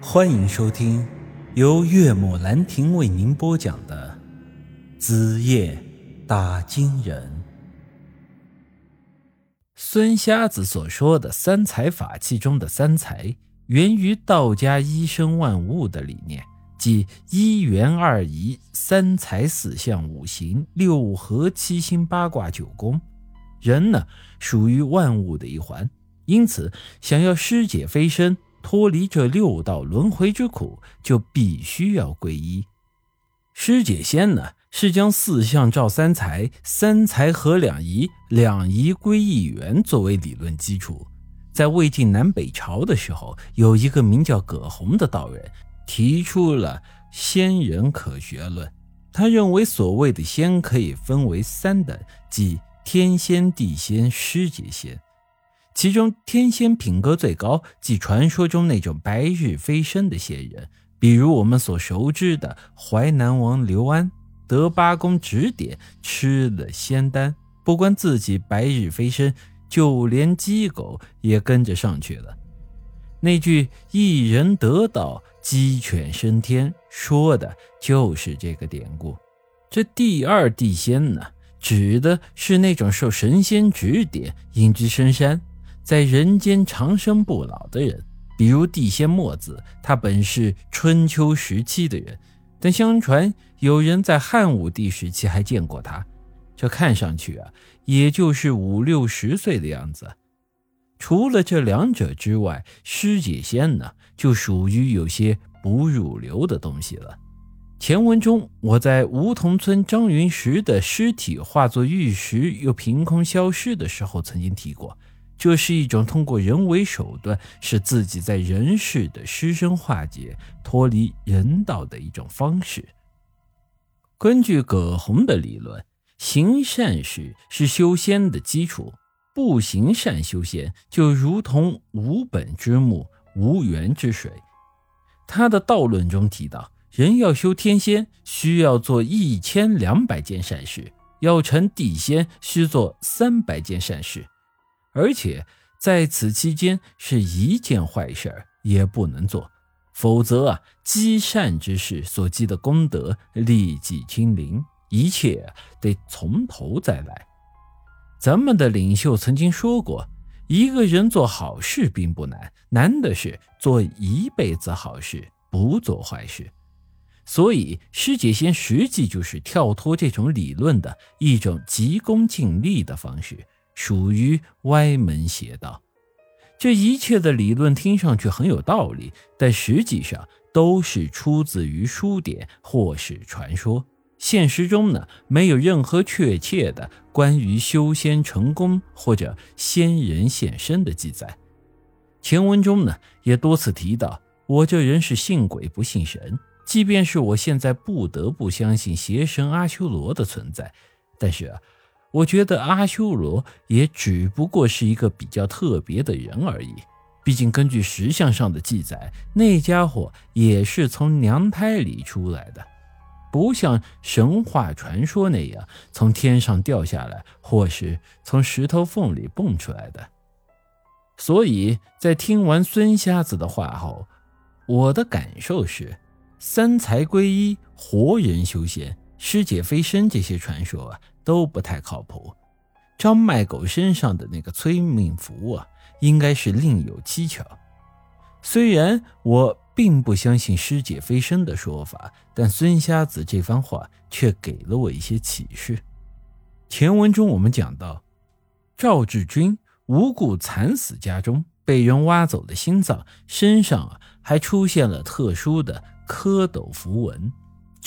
欢迎收听由岳母兰亭为您播讲的《子夜打金人》。孙瞎子所说的三才法器中的三才，源于道家一生万物的理念，即一元二仪、三才四象、五行、六合、七星、八卦、九宫。人呢，属于万物的一环，因此想要尸解飞升。脱离这六道轮回之苦，就必须要皈依。师姐仙呢，是将四象照三才，三才合两仪，两仪归一元作为理论基础。在魏晋南北朝的时候，有一个名叫葛洪的道人，提出了仙人可学论。他认为，所谓的仙可以分为三等，即天仙、地仙、师姐仙。其中天仙品格最高，即传说中那种白日飞升的仙人，比如我们所熟知的淮南王刘安，得八公指点，吃了仙丹，不光自己白日飞升，就连鸡狗也跟着上去了。那句“一人得道，鸡犬升天”说的就是这个典故。这第二地仙呢，指的是那种受神仙指点，隐居深山。在人间长生不老的人，比如地仙墨子，他本是春秋时期的人，但相传有人在汉武帝时期还见过他。这看上去啊，也就是五六十岁的样子。除了这两者之外，师姐仙呢，就属于有些不入流的东西了。前文中，我在梧桐村张云石的尸体化作玉石又凭空消失的时候，曾经提过。这是一种通过人为手段使自己在人世的尸身化解、脱离人道的一种方式。根据葛洪的理论，行善事是修仙的基础，不行善修仙就如同无本之木、无源之水。他的道论中提到，人要修天仙，需要做一千两百件善事；要成地仙，需做三百件善事。而且在此期间，是一件坏事也不能做，否则啊，积善之事所积的功德立即清零，一切得从头再来。咱们的领袖曾经说过，一个人做好事并不难，难的是做一辈子好事，不做坏事。所以，师姐仙实际就是跳脱这种理论的一种急功近利的方式。属于歪门邪道，这一切的理论听上去很有道理，但实际上都是出自于书典或是传说。现实中呢，没有任何确切的关于修仙成功或者仙人现身的记载。前文中呢，也多次提到，我这人是信鬼不信神，即便是我现在不得不相信邪神阿修罗的存在，但是啊。我觉得阿修罗也只不过是一个比较特别的人而已。毕竟根据石像上的记载，那家伙也是从娘胎里出来的，不像神话传说那样从天上掉下来，或是从石头缝里蹦出来的。所以在听完孙瞎子的话后，我的感受是：三才归一、活人修仙、师姐飞升这些传说啊。都不太靠谱。张麦狗身上的那个催命符啊，应该是另有蹊跷。虽然我并不相信师姐飞升的说法，但孙瞎子这番话却给了我一些启示。前文中我们讲到，赵志军无故惨死家中，被人挖走了心脏，身上啊还出现了特殊的蝌蚪符文。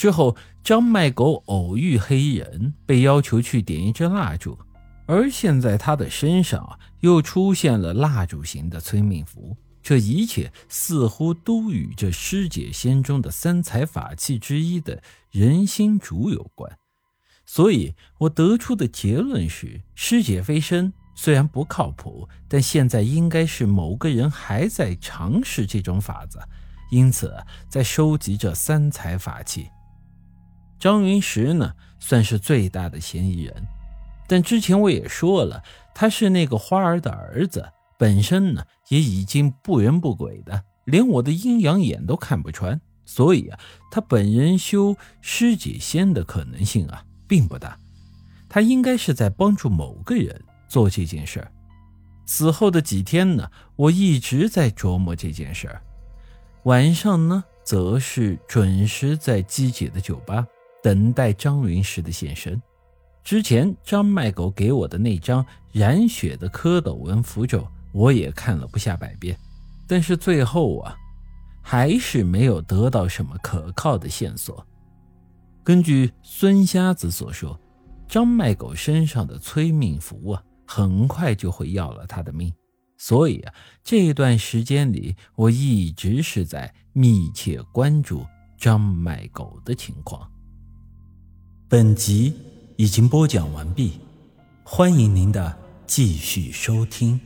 之后，张麦狗偶遇黑衣人，被要求去点一支蜡烛，而现在他的身上又出现了蜡烛形的催命符，这一切似乎都与这师姐仙中的三才法器之一的人心烛有关。所以我得出的结论是：师姐飞升虽然不靠谱，但现在应该是某个人还在尝试这种法子，因此在收集这三才法器。张云石呢，算是最大的嫌疑人，但之前我也说了，他是那个花儿的儿子，本身呢也已经不人不鬼的，连我的阴阳眼都看不穿，所以啊，他本人修尸解仙的可能性啊并不大。他应该是在帮助某个人做这件事儿。此后的几天呢，我一直在琢磨这件事儿。晚上呢，则是准时在姬姐的酒吧等待张云石的现身。之前张卖狗给我的那张染血的蝌蚪纹符咒，我也看了不下百遍，但是最后啊，还是没有得到什么可靠的线索。根据孙瞎子所说，张卖狗身上的催命符啊，很快就会要了他的命，所以啊，这段时间里，我一直是在密切关注张卖狗的情况。本集。已经播讲完毕，欢迎您的继续收听。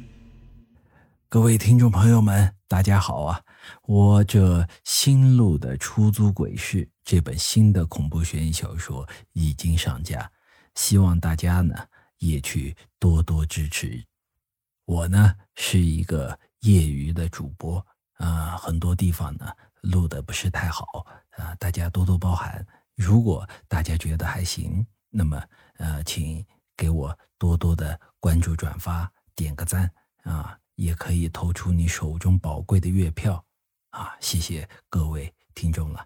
各位听众朋友们，大家好啊！我这新录的《出租鬼市》这本新的恐怖悬疑小说已经上架，希望大家呢也去多多支持。我呢是一个业余的主播啊，很多地方呢录的不是太好啊，大家多多包涵。如果大家觉得还行。那么，呃，请给我多多的关注、转发、点个赞啊，也可以投出你手中宝贵的月票啊，谢谢各位听众了。